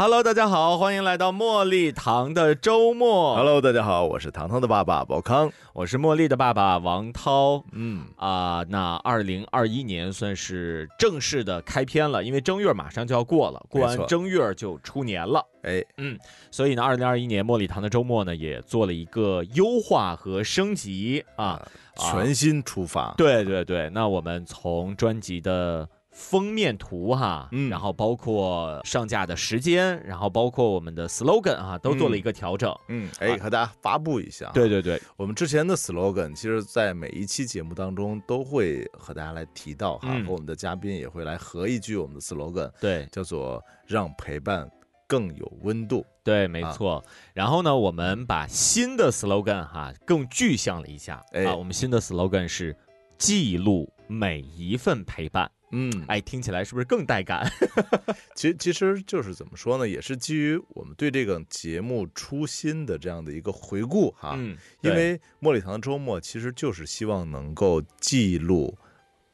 Hello，大家好，欢迎来到茉莉糖的周末。Hello，大家好，我是糖糖的爸爸宝康。我是茉莉的爸爸王涛。嗯，啊、那二零二一年算是正式的开篇了，因为正月马上就要过了，过完正月就出年了。哎，嗯所以呢，二零二一年茉莉糖的周末呢，也做了一个优化和升级啊。啊全新出发。对对对，那我们从专辑的封面图哈，嗯然后包括上架的时间，然后包括我们的 slogan 啊，都做了一个调整。嗯，哎，和大家发布一下。对，对对，我们之前的 slogan，其实，在每一期节目当中都会和大家来提到哈，嗯和我们的嘉宾也会来合一句我们的 slogan，对叫做“让陪伴更有温度对，没错。然后呢，我们把新的 slogan 哈更具象了一下、哎啊，我们新的 slogan 是记录每一份陪伴。”。嗯，哎，听起来是不是更带感？其实其实就是怎么说呢，也是基于我们对这个节目初心的这样的一个回顾哈。嗯，因为茉莉糖的周末其实就是希望能够记录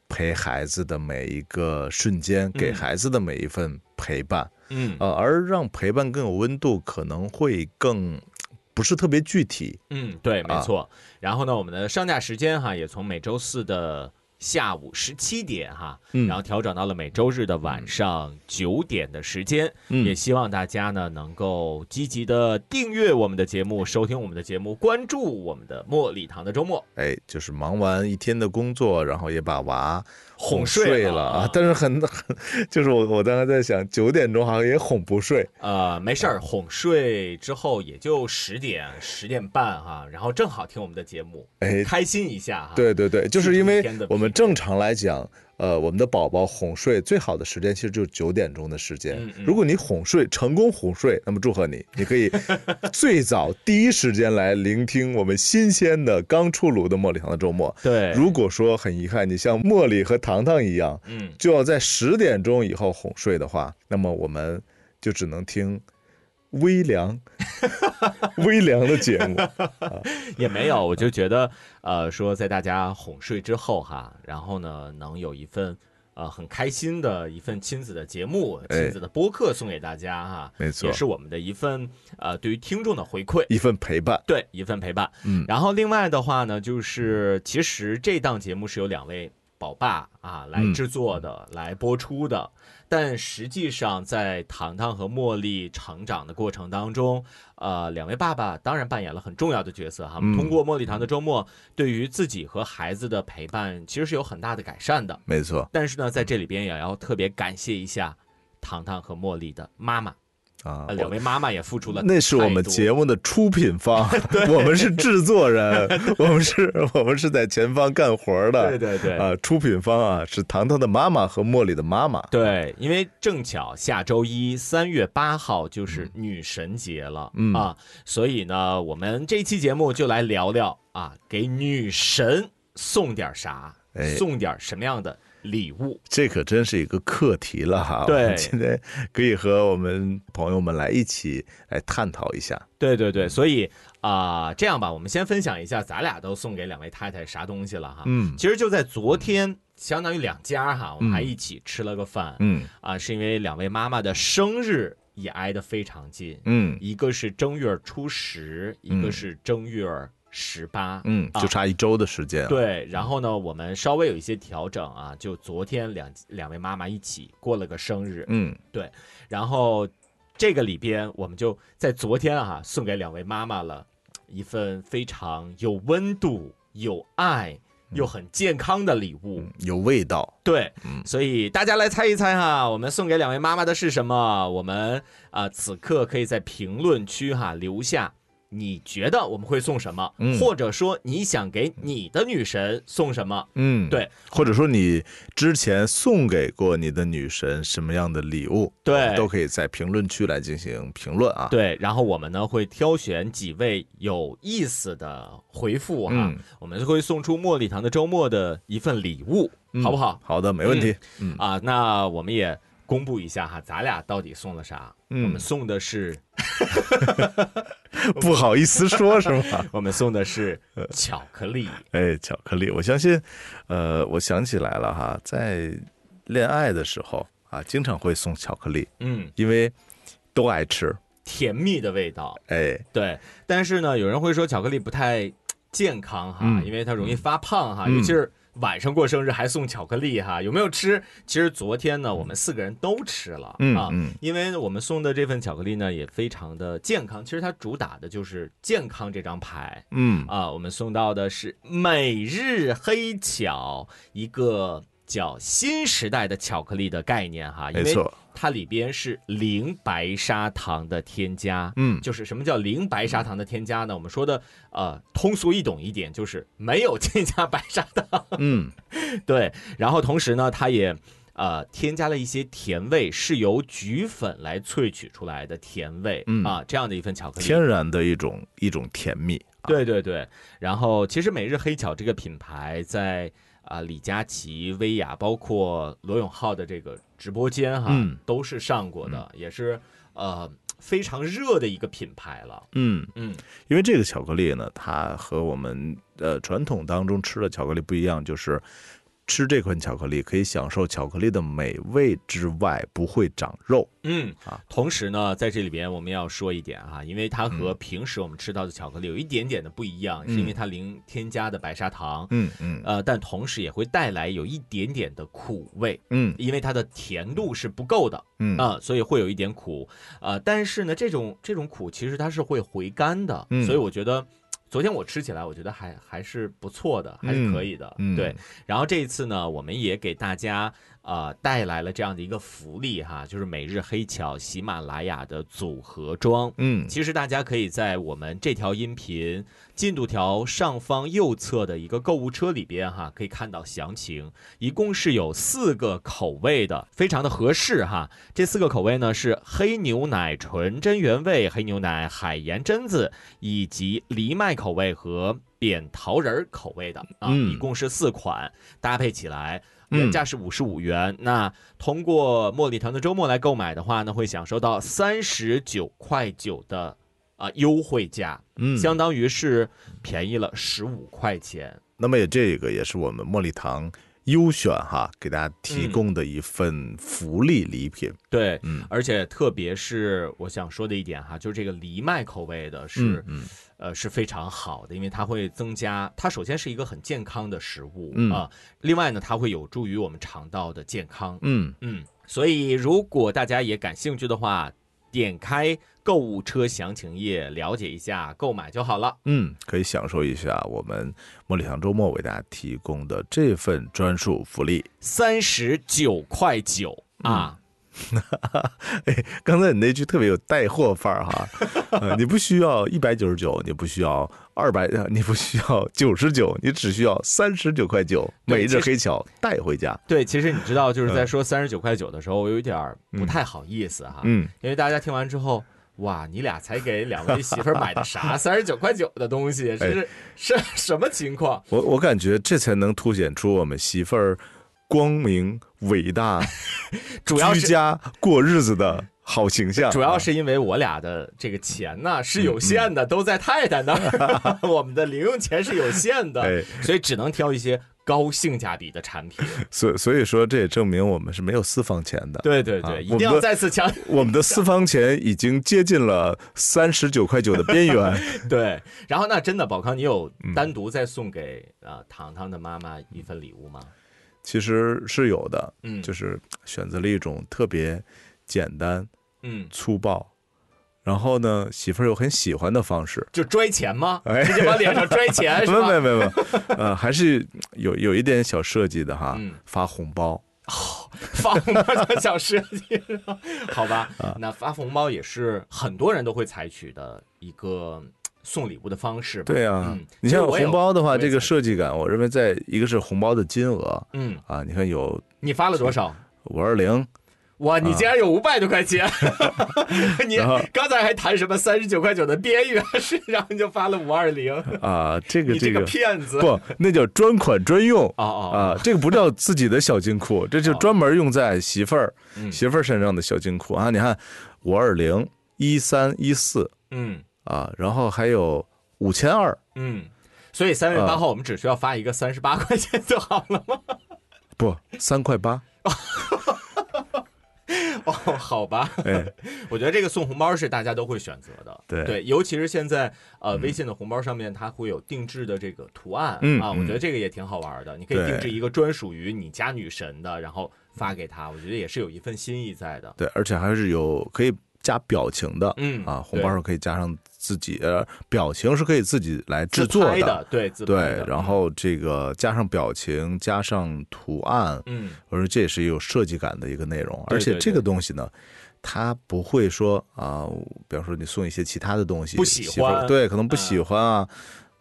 陪孩子的每一个瞬间，给孩子的每一份陪伴，嗯呃，而让陪伴更有温度，可能会更不是特别具体。嗯，对，没啊错。然后呢，我们的上架时间哈也从每周四的下午十七点哈，嗯然后调整到了每周日的晚上九点的时间。嗯也希望大家呢能够积极的订阅我们的节目，收听我们的节目，关注我们的茉莉堂的周末。哎，就是忙完一天的工作，然后也把娃哄睡睡了啊。但是很很，就是我我当时在想，九点钟好像也哄不睡。呃，没事儿，哄睡之后也就十点、十点半哈，然后正好听我们的节目，哎，开心一下哈。对对对，就是因为我们正常来讲，呃，我们的宝宝哄睡最好的时间其实就是九点钟的时间。如果你哄睡成功哄睡，那么祝贺你，你可以最早第一时间来聆听我们新鲜的刚出炉的茉莉糖的周末。对，如果说很遗憾，你像茉莉和糖糖一样，嗯，就要在十点钟以后哄睡的话，那么我们就只能听微凉 微凉的节目。也没有，我就觉得，呃，说在大家哄睡之后哈，然后呢，能有一份呃很开心的一份亲子的节目、哎亲子的播客送给大家哈，没错也是我们的一份呃对于听众的回馈。一份陪伴，对，一份陪伴。嗯然后另外的话呢，就是其实这档节目是有两位宝爸啊来嗯制作的、来播出的，但实际上在糖糖和茉莉成长的过程当中，呃，两位爸爸当然扮演了很重要的角色哈。嗯通过茉莉糖的周末，对于自己和孩子的陪伴，其实是有很大的改善的。没错但是呢，在这里边也要特别感谢一下糖糖和茉莉的妈妈，啊呃，两位妈妈也付出了那是我们节目的出品方，我们是制作人，我们是我们是在前方干活的。对对对啊，出品方啊是糖糖的妈妈和茉莉的妈妈。对，因为正巧下周一三月八号就是女神节了、嗯啊，所以呢，我们这期节目就来聊聊啊，给女神送点啥，哎送点什么样的礼物。这可真是一个课题了哈。对我们今天可以和我们朋友们来一起来探讨一下。对对对，所以啊、这样吧，我们先分享一下咱俩都送给两位太太啥东西了哈。嗯其实就在昨天，相当于两家哈，我们还嗯一起吃了个饭。嗯啊，是因为两位妈妈的生日也挨得非常近。嗯一个是正月初十，一个嗯是正月十八。嗯，啊就差一周的时间啊。对，然后呢，我们稍微有一些调整啊，就昨天两两位妈妈一起过了个生日，嗯对然后这个里边我们就在昨天啊送给两位妈妈了一份非常有温度、有爱又很健康的礼物。嗯，有味道。对，嗯所以大家来猜一猜哈，我们送给两位妈妈的是什么？我们啊、此刻可以在评论区哈留下你觉得我们会送什么，嗯。或者说你想给你的女神送什么。嗯，对，或者说你之前送给过你的女神什么样的礼物，对。都可以在评论区来进行评论啊。对，然后我们呢会挑选几位有意思的回复哈，嗯。我们会送出茉莉堂的周末的一份礼物，嗯好不好？好的，没问题。嗯。啊，那我们也公布一下哈，咱俩到底送了啥？嗯我们送的是，不好意思说，是吗？我们送的是巧克力。哎，巧克力，我相信，呃，我想起来了哈，在恋爱的时候啊，经常会送巧克力，嗯，因为都爱吃。甜蜜的味道。哎，对，但是呢，有人会说巧克力不太健康哈，嗯因为它容易发胖哈，嗯尤其是晚上过生日还送巧克力哈，有没有吃？其实昨天呢，我们四个人都吃了、啊。因为我们送的这份巧克力呢，也非常的健康。其实它主打的就是健康这张牌嗯啊。我们送到的是每日黑巧，一个叫新时代的巧克力的概念哈，因为没错，它里边是零白砂糖的添加。嗯就是什么叫零白砂糖的添加呢？我们说的呃通俗易懂一点，就是没有添加白砂糖。嗯 对，然后同时呢，它也呃添加了一些甜味，是由菊粉来萃取出来的甜味、嗯啊，这样的一份巧克力。天然的一种一种甜蜜。啊，对对对，然后其实每日黑巧这个品牌在啊、李佳琦、薇娅，包括罗永浩的这个直播间哈，嗯都是上过的，也是呃非常热的一个品牌了。嗯，嗯因为这个巧克力呢，它和我们呃传统当中吃的巧克力不一样，就是吃这款巧克力可以享受巧克力的美味之外，不会长肉。嗯啊，同时呢，在这里边我们要说一点啊，因为它和平时我们吃到的巧克力有一点点的不一样，是因为它零添加的白砂糖，嗯嗯。呃，但同时也会带来有一点点的苦味，嗯。因为它的甜度是不够的嗯。啊、所以会有一点苦，呃，但是呢，这种这种苦其实它是会回甘的，嗯。所以我觉得。昨天我吃起来，我觉得还还是不错的，还是可以的。嗯对，然后这一次呢，我们也给大家呃带来了这样的一个福利哈，就是每日黑巧喜马拉雅的组合装。嗯其实大家可以在我们这条音频进度条上方右侧的一个购物车里边哈，可以看到详情。一共是有四个口味的，非常的合适哈。这四个口味呢是黑牛奶纯真原味、黑牛奶海盐榛子以及藜麦口味和扁桃仁儿口味的啊，嗯一共是四款，搭配起来。嗯原价是五十五元，那通过茉莉堂的周末来购买的话呢，会享受到三十九块九的啊、优惠价，嗯，相当于是便宜了十五块钱。那么也这个也是我们茉莉堂优选哈，给大家提嗯。供的一份福利礼品。对，嗯。而且特别是我想说的一点哈，就是这个藜麦口味的是，嗯嗯。呃是非常好的，因为它会增加，它首先是一个很健康的食物嗯。啊，另外呢，它会有助于我们肠道的健康。嗯。嗯，所以如果大家也感兴趣的话，点开购物车详情页了解一下，购买就好了。嗯，可以享受一下我们茉莉堂周末为大家提供的这份专属福利。三十九块九啊，哎，刚才你那句特别有带货范儿哈，呃你不需要一百九十九，你不需要二百，你不需要九十九，你只需要三十九块九，每日黑巧带回家。对，其实你知道，就是在说三十九块九的时候，我有一点儿不嗯太好意思哈，嗯，因为大家听完之后。哇，你俩才给两位媳妇儿买的啥？三十九块九的东西，这是是什么情况？我我感觉这才能凸显出我们媳妇儿光明伟大、主要是居家过日子的好形象。主要是因为我俩的这个钱呢是有限的，都在太太那儿，我们的零用钱是有限的，哎所以只能挑一些高性价比的产品。所所以说，这也证明我们是没有私房钱的。对对对，啊一定要再次强调我们的私房钱已经接近了三十九块九的边缘。对。然后那真的，宝康，你有嗯单独再送给呃糖糖的妈妈一份礼物吗？其实是有的，嗯，就是选择了一种特别简单嗯，粗暴，然后呢，媳妇儿又很喜欢的方式。就拽钱吗？哎直接往脸上拽钱 是没吧？没没没，呃，还是有有一点小设计的哈，嗯发红包。发红包的小设计，好吧，啊那发红包也是很多人都会采取的一个送礼物的方式吧。对啊嗯，你像红包的话，这个设计感，我认为在一个是红包的金额嗯，啊，你看有你发了多少？五二零，哇，你竟然有五百多块钱！你刚才还谈什么三十九块九的边缘是，然后你就发了五二零，啊，这个你这个骗子！不，那叫专款专用啊，这个不叫自己的小金库，这就专门用在媳妇儿嗯媳妇儿身上的小金库啊。你看五二零一三一四嗯啊，然后还有五千二，嗯，所以三月八号我们只需要发一个三十八块钱就好了吗？不三块八，哦，好吧，哎，我觉得这个送红包是大家都会选择的，对尤其是现在呃微信的红包上面它会有定制的这个图案、啊，嗯啊我觉得这个也挺好玩的，你可以定制一个专属于你家女神的，然后发给她，我觉得也是有一份心意在的。对，而且还是有可以加表情的，嗯啊，红包上可以加上自己呃表情是可以自己来制作的，对，对，然后这个加上表情，加上图案，嗯我说这也是有设计感的一个内容，而且这个东西呢，他不会说啊，比方说你送一些其他的东西，不喜欢对，可能不喜欢啊，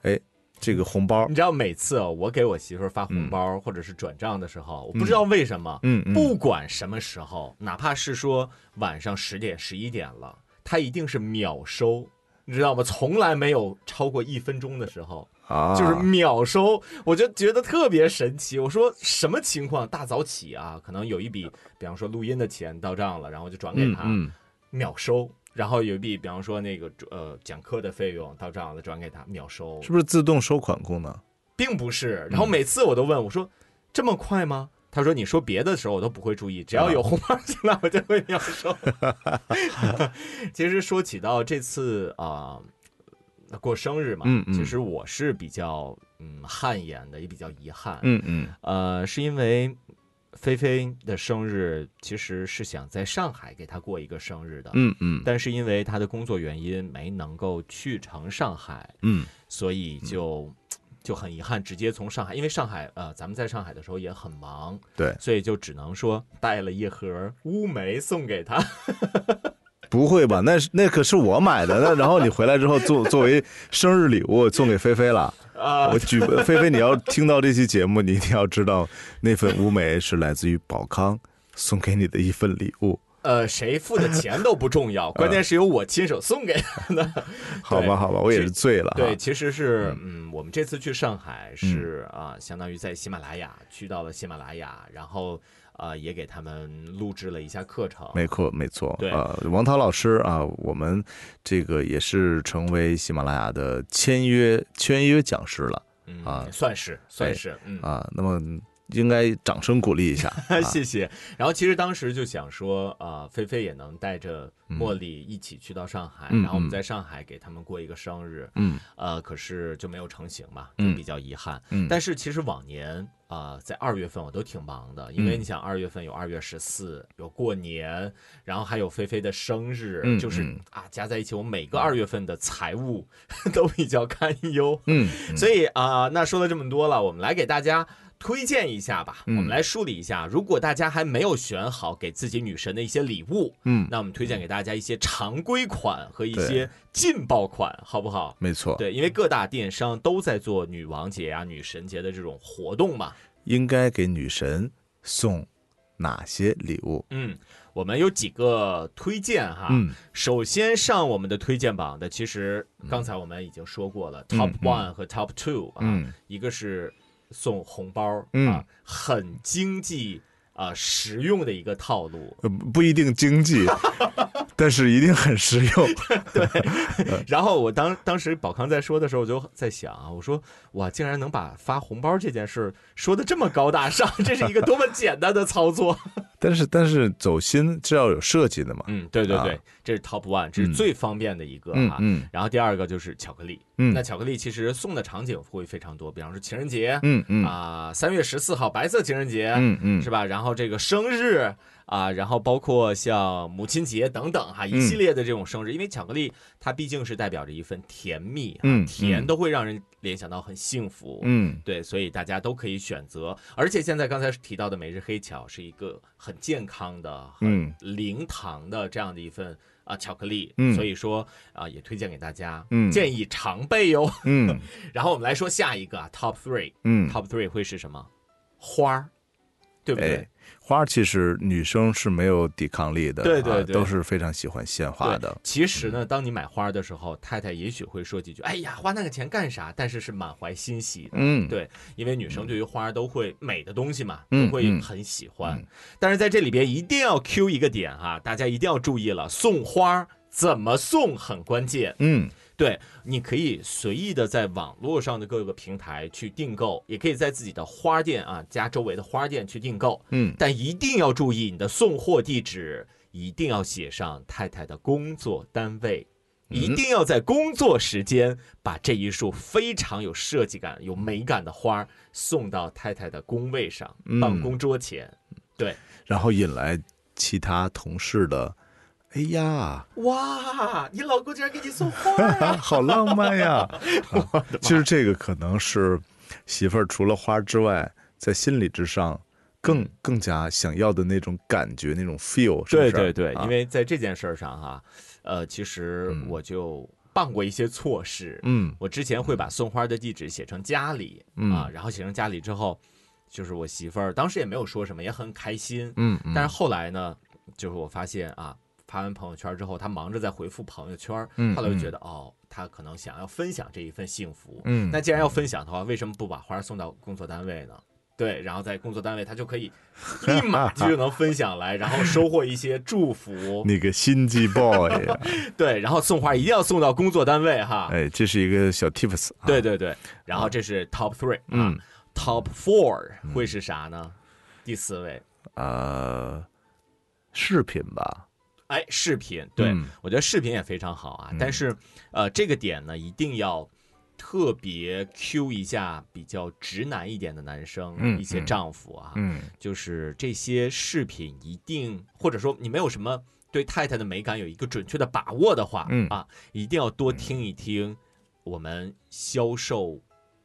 哎，这个红包你，知道每次哦我给我媳妇儿发红包、或者是转账的时候，我不知道为什么，嗯嗯，不管什么时候，哪怕是说晚上十点、十一点了，她一定是秒收，你知道吗？从来没有超过一分钟的时候，啊，就是秒收，我就觉得特别神奇。我说什么情况？大早起啊，可能有一笔，比方说录音的钱到账了，然后就转给他，嗯嗯，秒收。然后有一笔，比方说那个呃讲课的费用到账了，转给他秒收，是不是自动收款功能？并不是。然后每次我都问我说：“这么快吗？”他说：“你说别的时候我都不会注意，只要有红包进来 我就会秒收。”其实说起到这次啊、过生日嘛，嗯嗯其实我是比较嗯汗颜的，也比较遗憾。嗯嗯呃，是因为菲菲的生日其实是想在上海给她过一个生日的，嗯嗯但是因为她的工作原因没能够去成上海，嗯所以就。就很遗憾，直接从上海，因为上海呃，咱们在上海的时候也很忙，对，所以就只能说带了一盒乌梅送给他。不会吧？那是那可是我买的，那然后你回来之后作作为生日礼物送给菲菲了。啊我举菲菲，你要听到这期节目，你一定要知道那份乌梅是来自于宝康送给你的一份礼物，呃，谁付的钱都不重要，关键是由我亲手送给他的。好吧？好吧，我也是醉了。对，其实是嗯，我们这次去上海是啊、相当于在喜马拉雅去到了喜马拉雅，然后啊、也给他们录制了一下课程。没错，没错。对呃，王涛老师啊，我们这个也是成为喜马拉雅的签约签约讲师了嗯啊算是算是嗯。啊。那么应该掌声鼓励一下。啊谢谢。然后其实当时就想说，啊，菲菲也能带着茉莉一起去到上海，嗯然后我们嗯在上海给他们过一个生日，嗯呃，可是就没有成型嘛，就嗯比较遗憾。嗯但是其实往年啊、在二月份我都挺忙的，因为嗯你想二月份有二月十四，有过年，然后还有菲菲的生日，嗯就是嗯啊加在一起，我每个二月份的财务 都比较堪忧。嗯，所以啊、那说了这么多了，我们来给大家推荐一下吧。嗯我们来梳理一下，如果大家还没有选好给自己女神的一些礼物，嗯，那我们推荐给大家一些常规款和一些劲爆款，好不好？没错。对，因为各大电商都在做女王节啊、女神节的这种活动嘛。应该给女神送哪些礼物？嗯，我们有几个推荐哈。嗯首先上我们的推荐榜的，其实刚才我们已经说过了、t o p 嗯 one 和 Top two 啊，嗯一个是送红包、嗯啊，很经济啊、实用的一个套路。呃不一定经济，但是一定很实用。对 然后我当当时宝康在说的时候，我就在想啊，我说哇，竟然能把发红包这件事说的这么高大上，这是一个多么简单的操作。但是但是走心是要有设计的嘛。嗯，对对对，啊这是 top one，这是嗯最方便的一个哈。嗯嗯然后第二个就是巧克力，嗯那巧克力其实送的场景会非常多，比方说情人节，嗯嗯啊，三月十四号白色情人节，嗯嗯是吧？然后这个生日啊，然后包括像母亲节等等哈，一嗯。系列的这种生日，因为巧克力它毕竟是代表着一份甜蜜，啊嗯甜嗯。都会让人联想到很幸福，嗯。对，所以大家都可以选择。而且现在刚才提到的每日黑巧是一个很健康的、很嗯。零糖的这样的一份啊巧克力，嗯。所以说啊也推荐给大家，嗯。建议常备哟。嗯。然后我们来说下一个啊，Top Three，Top 嗯，Three 会是什么？花儿，对不对？哎，花其实女生是没有抵抗力的，啊对对对都是非常喜欢鲜花的。其实呢，当你买花的时候，太太也许会说几句：“哎呀，花那个钱干啥？”但是是满怀欣喜的。嗯，对，因为女生对于花都会美的东西嘛，嗯都会很喜欢。但是在这里边一定要 Q 一个点哈，大家一定要注意了，送花怎么送很关键。嗯对，你可以随意的在网络上的各个平台去订购，也可以在自己的花店啊家周围的花店去订购。嗯但一定要注意你的送货地址，一定要写上太太的工作单位，一定要在工作时间把这一束非常有设计感、有美感的花送到太太的工位上、嗯办公桌前。对，然后引来其他同事的，哎呀，哇，你老公竟然给你送花啊！好浪漫呀！啊其实这个可能是媳妇儿除了花之外，在心理之上更更加想要的那种感觉，那种 feel 是不是。对对对，啊因为在这件事儿上哈，呃，其实我就办过一些错事。嗯我之前会把送花的地址写成家里、嗯啊，然后写成家里之后，就是我媳妇儿当时也没有说什么，也很开心。嗯嗯，但是后来呢，就是我发现啊，发完朋友圈之后，他忙着在回复朋友圈，嗯后来就觉得哦，他可能想要分享这一份幸福。嗯那既然要分享的话，为什么不把花送到工作单位呢？对，然后在工作单位，他就可以 立马就能分享来，然后收获一些祝福。你个心机 boy！对，然后送花一定要送到工作单位哈。哎，这是一个小 tips 啊。对对对，然后这是 top three 啊、嗯 t o p four 会是啥呢？第四位，呃，饰品吧。哎，饰品，对、嗯。我觉得饰品也非常好啊，但是呃，这个点呢，一定要特别 Q 一下比较直男一点的男生，嗯一些丈夫啊，嗯。就是这些饰品一定，或者说你没有什么对太太的美感有一个准确的把握的话，嗯啊，一定要多听一听我们销售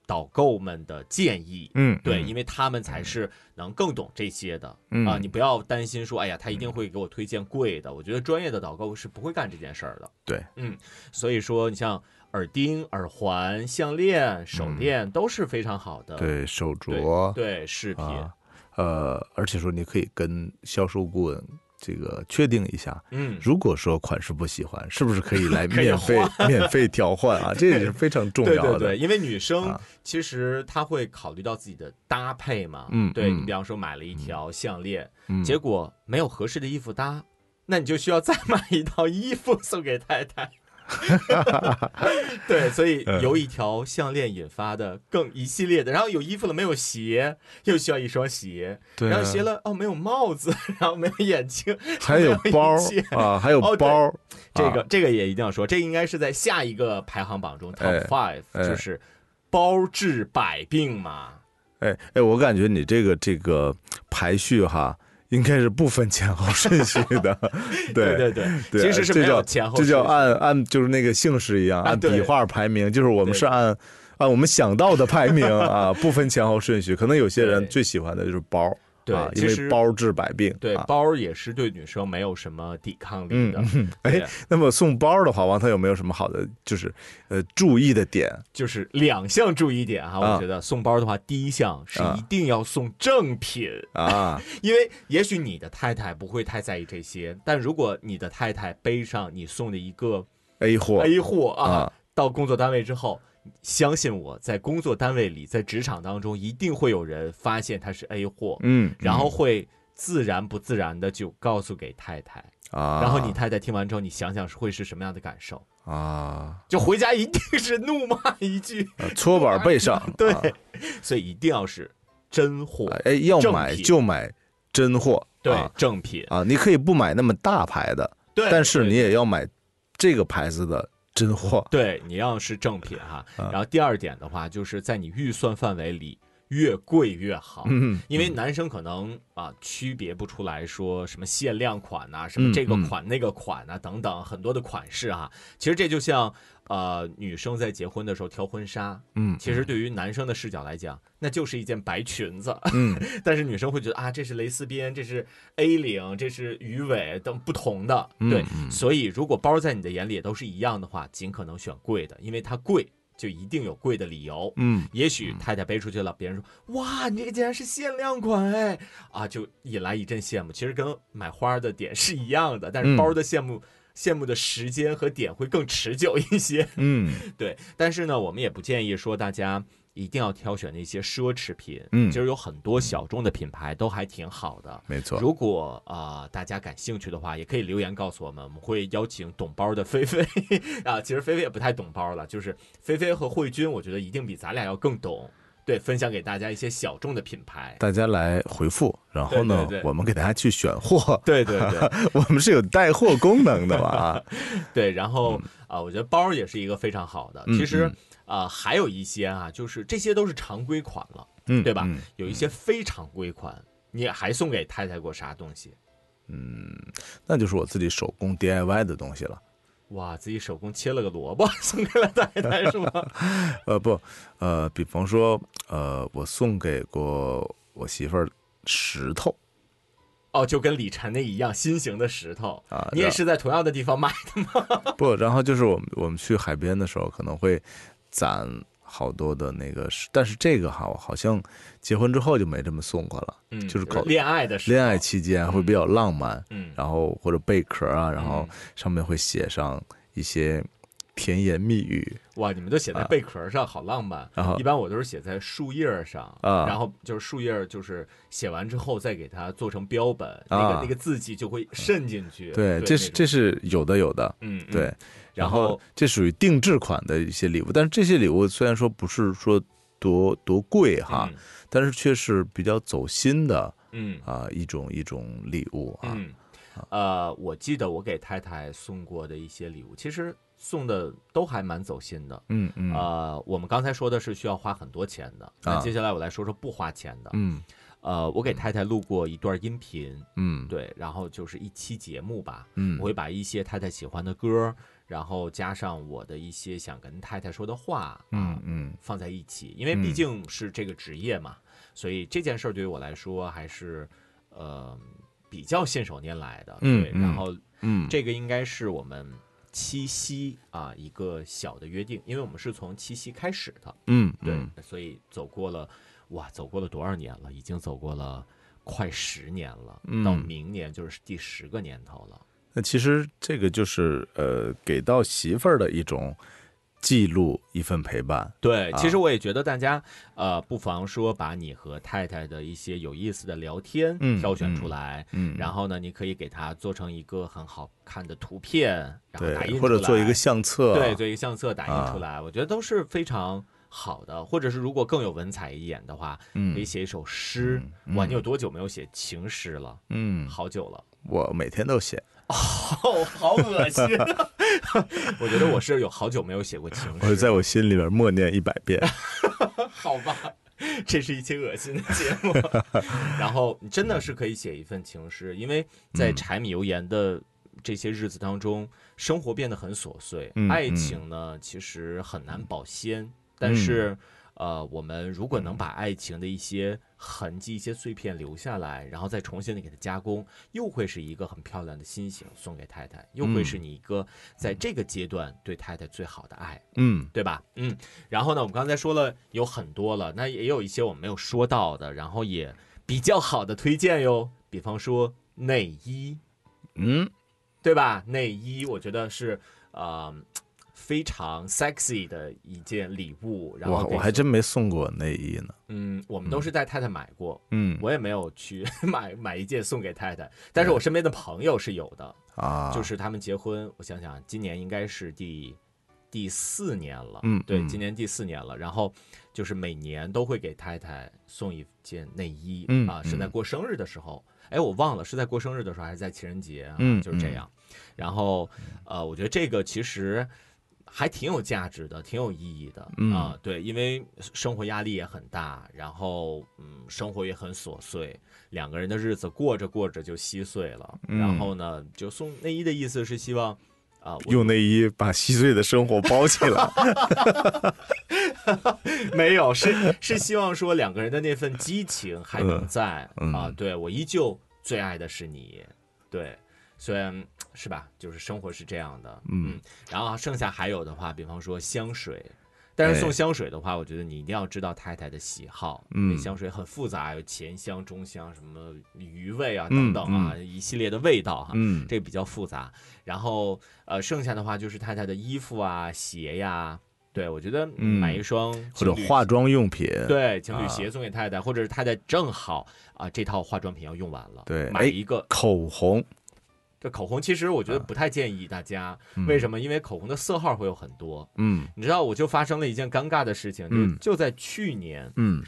导购们的建议。嗯，对，嗯因为他们才是能更懂这些的、嗯啊！你不要担心说，哎呀，他一定会给我推荐贵的。我觉得专业的导购是不会干这件事儿的。对，嗯，所以说你像耳钉、耳环、项链、手链都是非常好的。嗯对手镯对饰品，啊，呃，而且说你可以跟销售顾问这个确定一下，嗯，如果说款式不喜欢，是不是可以来 免费 免费调换啊？这也是非常重要的。对对对，因为女生啊其实她会考虑到自己的搭配嘛。嗯嗯对你比方说买了一条项链，嗯结果没有合适的衣服搭，那你就需要再买一套衣服送给太太。对，所以嗯。由一条项链引发的更一系列的，然后有衣服了没有鞋，又需要一双鞋，对啊。然后鞋了哦没有帽子，然后没有眼镜，还有包啊，还有包，这个、啊这个也一定要说，这应该是在下一个排行榜中 top 哎 five，、哎。就是包治百病嘛。哎哎，我感觉你这个这个排序哈，应该是不分前后顺序的。对对对对，其实是没有前后这叫按按就是那个姓氏一样，按笔画排名，就是我们是按按我们想到的排名啊，不分前后顺序。可能有些人最喜欢的就是包，对因为包治百病。对，啊包也是对女生没有什么抵抗力的。哎，那么送包的话，王涛有没有什么好的就是呃注意的点？就是两项注意点哈，啊我觉得送包的话，第一项是啊一定要送正品，啊，因为也许你的太太不会太在意这些，但如果你的太太背上你送的一个 A 货 A 货啊，啊到工作单位之后，相信我在工作单位里，在职场当中，一定会有人发现他是 A 货，嗯，然后会自然不自然的就告诉给太太，啊，然后你太太听完之后，你想想是会是什么样的感受？啊，就回家一定是怒骂一句，呃搓板背上，对，啊所以一定要是真货，哎，要买就买真货，对，啊。正品，啊，你可以不买那么大牌的，对，但是你也要买这个牌子的真货。对，你要是正品哈。啊然后第二点的话，就是在你预算范围里越贵越好。嗯，因为男生可能啊区别不出来说什么限量款呐、什么这个款那个款呐、等等很多的款式啊。其实这就像呃女生在结婚的时候挑婚纱，嗯，其实对于男生的视角来讲，那就是一件白裙子。嗯，但是女生会觉得啊，这是蕾丝边，这是 A 领，这是鱼尾等不同的。对，嗯所以如果包在你的眼里也都是一样的话，尽可能选贵的，因为它贵就一定有贵的理由。嗯，也许太太背出去了，别人说哇，你这个竟然是限量款哎，啊，就引来一阵羡慕。其实跟买花的点是一样的，但是嗯包的羡慕。羡慕的时间和点会更持久一些，嗯 对。但是呢，我们也不建议说大家一定要挑选那些奢侈品，嗯其实有很多小众的品牌都还挺好的。没错。如果啊、呃大家感兴趣的话，也可以留言告诉我们，我们会邀请懂包的菲菲 啊。其实菲菲也不太懂包了，就是菲菲和慧君，我觉得一定比咱俩要更懂。对，分享给大家一些小众的品牌。大家来回复，然后呢，对对对我们给大家去选货，对对对 我们是有带货功能的嘛啊。对，然后啊、我觉得包也是一个非常好的。嗯其实嗯啊、还有一些啊，就是这些都是常规款了，嗯，对吧？嗯有一些非常规款，你还送给太太过啥东西？嗯那就是我自己手工 DIY 的东西了。哇，自己手工切了个萝卜送给了太太是吗？呃，不，呃，比方说，呃，我送给过我媳妇儿石头哦，就跟李晨那一样，新型的石头啊你也是在同样的地方买的吗 不，然后就是我们我们去海边的时候，可能会攒好多的那个石，但是这个哈，我好像结婚之后就没这么送过了。嗯，就是搞恋爱的时候，恋爱期间会比较浪漫，嗯，然后或者贝壳啊，然后嗯上面会写上一些甜言蜜语，哇，你们都写在贝壳上，好浪漫。然后一般我都是写在树叶上，啊然后就是树叶，就是写完之后再给它做成标本，那个啊那个字迹就会渗进去。对，这是这是有的有的，嗯，嗯对。然然后后这属于定制款的一些礼物，但是这些礼物虽然说不是说多多贵哈，嗯。但是却是比较走心的嗯。啊一种一种礼物啊。嗯，呃，我记得我给太太送过的一些礼物，其实送的都还蛮走心的。嗯嗯。呃，我们刚才说的是需要花很多钱的，那啊接下来我来说说不花钱的。嗯。呃，我给太太录过一段音频，嗯。对，然后就是一期节目吧，嗯。我会把一些太太喜欢的歌，然后加上我的一些想跟太太说的话，嗯啊，嗯放在一起，因为毕嗯竟是这个职业嘛，所以这件事儿对于我来说还是呃比较信手拈来的，对，然后嗯，这个应该是我们七夕啊一个小的约定，因为我们是从七夕开始的，嗯对，嗯所以走过了，哇，走过了多少年了？已经走过了快十年了，嗯到明年就是第十个年头了。那其实这个就是呃给到媳妇儿的一种记录，一份陪伴。对，啊其实我也觉得大家呃，不妨说把你和太太的一些有意思的聊天嗯挑选出来，嗯，然后呢，你可以给它做成一个很好看的图片，然后打印对，出或者做一个相册，对，做一个相册打印啊出来，我觉得都是非常好的。或者是如果更有文采一点的话，嗯可以写一首诗。嗯哇，你有多久没有写情诗了？嗯，好久了。我每天都写，哦，好恶心！我觉得我是有好久没有写过情诗，我在我心里边默念一百遍。好吧，这是一期恶心的节目。然后真的是可以写一份情诗，因为在嗯柴米油盐的这些日子当中，生活变得很琐碎，嗯爱情呢其实很难保鲜，但是。呃，我们如果能把爱情的一些痕迹、一些碎片留下来，然后再重新的给它加工，又会是一个很漂亮的心形送给太太，又会是你一个在这个阶段对太太最好的爱。嗯对吧？嗯，然后呢，我们刚才说了有很多了，那也有一些我们没有说到的，然后也比较好的推荐哟，比方说内衣，嗯，对吧？内衣我觉得是呃非常 sexy 的一件礼物，然后给我还真没送过内衣呢。嗯，我们都是带太太买过，嗯我也没有去 买买一件送给太太，但是我身边的朋友是有的，啊，就是他们结婚，我想想，今年应该是第第四年了，嗯对，嗯今年第四年了。然后就是每年都会给太太送一件内衣，嗯啊，是在嗯过生日的时候，哎，我忘了是在过生日的时候还是在情人节啊，嗯就是这样。然后呃，我觉得这个其实。还挺有价值的，挺有意义的、嗯啊。对，因为生活压力也很大，然后嗯，生活也很琐碎，两个人的日子过着过着就稀碎了。嗯然后呢，就送内衣的意思是希望啊，我用内衣把稀碎的生活包起来。没有，是是希望说两个人的那份激情还能在、嗯啊。对我依旧最爱的是你，对，虽然是吧，就是生活是这样的，嗯然后剩下还有的话，比方说香水。但是哎送香水的话，我觉得你一定要知道太太的喜好，嗯香水很复杂，有前香、中香、什么余味啊嗯等等啊，一系列的味道哈。嗯，这个比较复杂。然后呃，剩下的话就是太太的衣服啊、鞋呀，对我觉得嗯买一双或者化妆用品。对情侣啊鞋送给太太，或者是太太正好啊这套化妆品要用完了，对哎买一个。口红，这口红其实我啊觉得不太建议大家，为什么？因为口红的色号会有很多。嗯。你知道，我就发生了一件尴尬的事情，就、嗯。就在去年，嗯。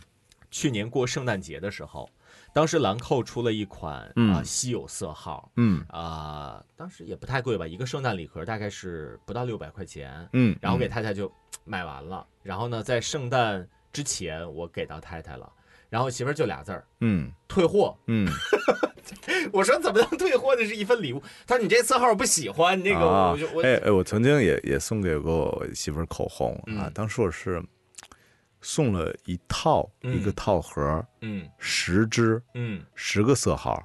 去年过圣诞节的时候，当时兰蔻出了一款啊、嗯稀有色号，嗯。啊、当时也不太贵吧，一个圣诞礼盒大概是不到六百块钱，嗯，然后给太太就买完了。然后呢，在圣诞之前我给到太太了，然后媳妇儿就俩字儿嗯退货。嗯 我说怎么能退货？那是一份礼物。他说你这色号我不喜欢，那个啊我就我、哎哎，我曾经也也送给过我媳妇儿口红啊嗯，当时我是送了一套嗯一个套盒，嗯十支嗯十个色号，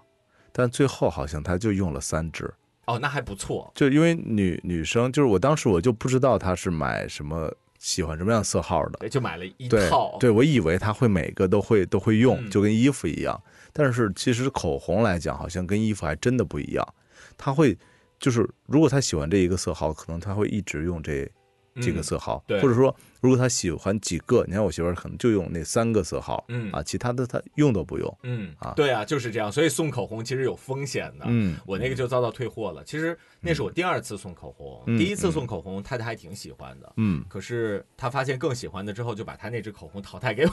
但最后好像她就用了三支。哦，那还不错。就因为女女生，就是我当时我就不知道她是买什么，喜欢什么样色号的。就买了一对套。对，我以为他会每个都会都会用，嗯就跟衣服一样。但是其实口红来讲，好像跟衣服还真的不一样。他会就是，如果他喜欢这一个色号，可能他会一直用这这个嗯色号，对或者说如果他喜欢几个，你看我媳妇儿可能就用那三个色号，嗯啊，其他的她用都不用。嗯啊对啊，就是这样。所以送口红其实有风险的。嗯我那个就遭到退货了。其实那是我第二次送口红，嗯第一次送口红，太太还挺喜欢的。嗯可是她发现更喜欢的之后，就把她那支口红淘汰给我，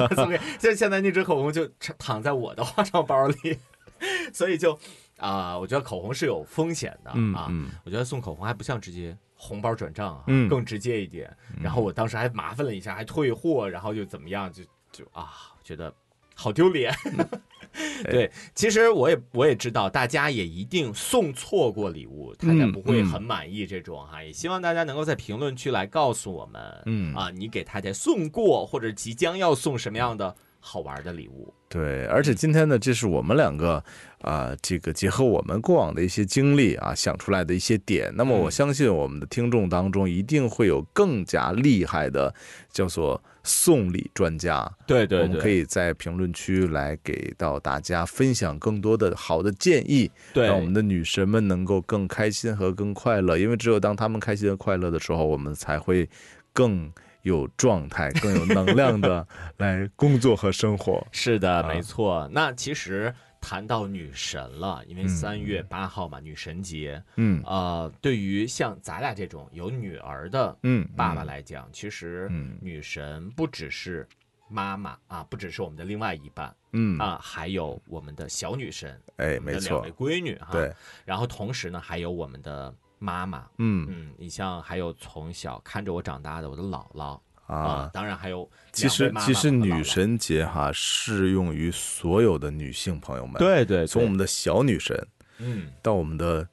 我送给。现现在那支口红就躺在我的化妆包里，所以就啊、我觉得口红是有风险的啊。嗯嗯我觉得送口红还不像直接红包转账啊，嗯。更直接一点。然后我当时还麻烦了一下，还退货，然后就怎么样，就就啊，觉得好丢脸。对，其实我也我也知道，大家也一定送错过礼物，太太嗯不会嗯很满意这种哈，也希望大家能够在评论区来告诉我们，嗯。啊，你给太太送过或者即将要送什么样的好玩的礼物？对，而且今天呢，这是我们两个啊、这个结合我们过往的一些经历啊，想出来的一些点。那么我嗯相信我们的听众当中一定会有更加厉害的，叫做送礼专家。对对我们可以在评论区来给到大家分享更多的好的建议，对让我们的女神们能够更开心和更快乐。因为只有当她们开心和快乐的时候，我们才会更有状态、更有能量的 来工作和生活。是的，啊。没错。那其实谈到女神了，因为嗯。三月八号嘛，女神节，嗯。呃，对于像咱俩这种有女儿的嗯，爸爸来讲，其实嗯。女神不只是妈妈啊，不只是我们的另外一半嗯。啊，还有我们的小女神，哎，没错。闺女哈。对，然后同时呢，还有我们的妈妈，嗯。嗯，你像还有从小看着我长大的我的姥姥。啊，当然还有其实其实女神节哈适用于所有的女性朋友们，，对对从我们的小女神嗯，到我们的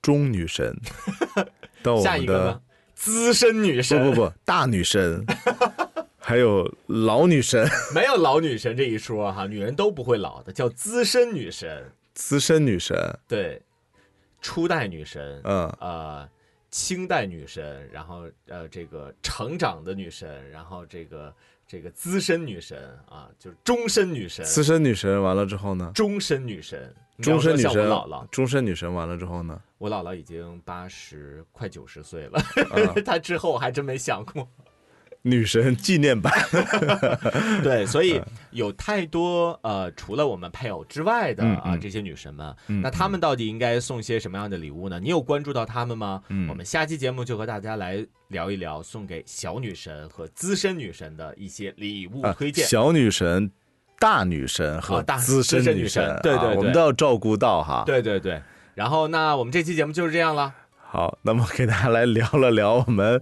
中女神，到我们的下一个，资深女不神不不大女神，还有老女神、没有老女神这一说哈，女人都不会老的，叫资深女神，资深女神，对，初代女神，嗯。呃，清代女神，然后呃，这个成长的女神，然后这个这个资深女神啊，就是终身女神，资深女神完了之后呢，终身女神，终身女神我姥姥，终身女神完了之后呢，我姥姥已经八十快九十岁了，啊。她之后我还真没想过。女神纪念版，对，所以有太多呃，除了我们配偶之外的啊这些女神们，嗯那她们到底应该送些什么样的礼物呢？你有关注到她们吗？嗯我们下期节目就和大家来聊一聊送给小女神和资深女神的一些礼物啊推荐。小女神、大女神和资深女神神，对对我们都要照顾到哈。对对对，然后那我们这期节目就是这样了。好，那么给大家来聊了聊我们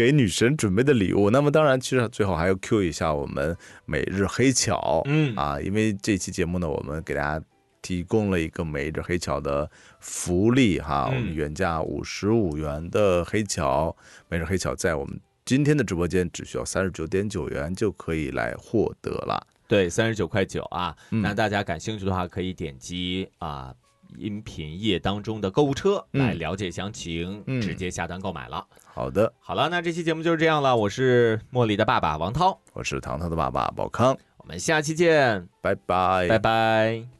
给女神准备的礼物。那么当然，其实最后还要 Q 一下我们每日黑巧，嗯啊，因为这期节目呢，我们给大家提供了一个每日黑巧的福利哈，嗯我们原价五十五元的黑巧，每日黑巧在我们今天的直播间只需要三十九点九元就可以来获得了。对，三十九块九啊。嗯那大家感兴趣的话，可以点击啊音频页当中的购物车嗯。来了解详情，嗯。直接下单购买了。好的，好了，那这期节目就是这样了。我是茉莉的爸爸王涛，我是糖糖的爸爸宝康，我们下期见，拜拜，拜拜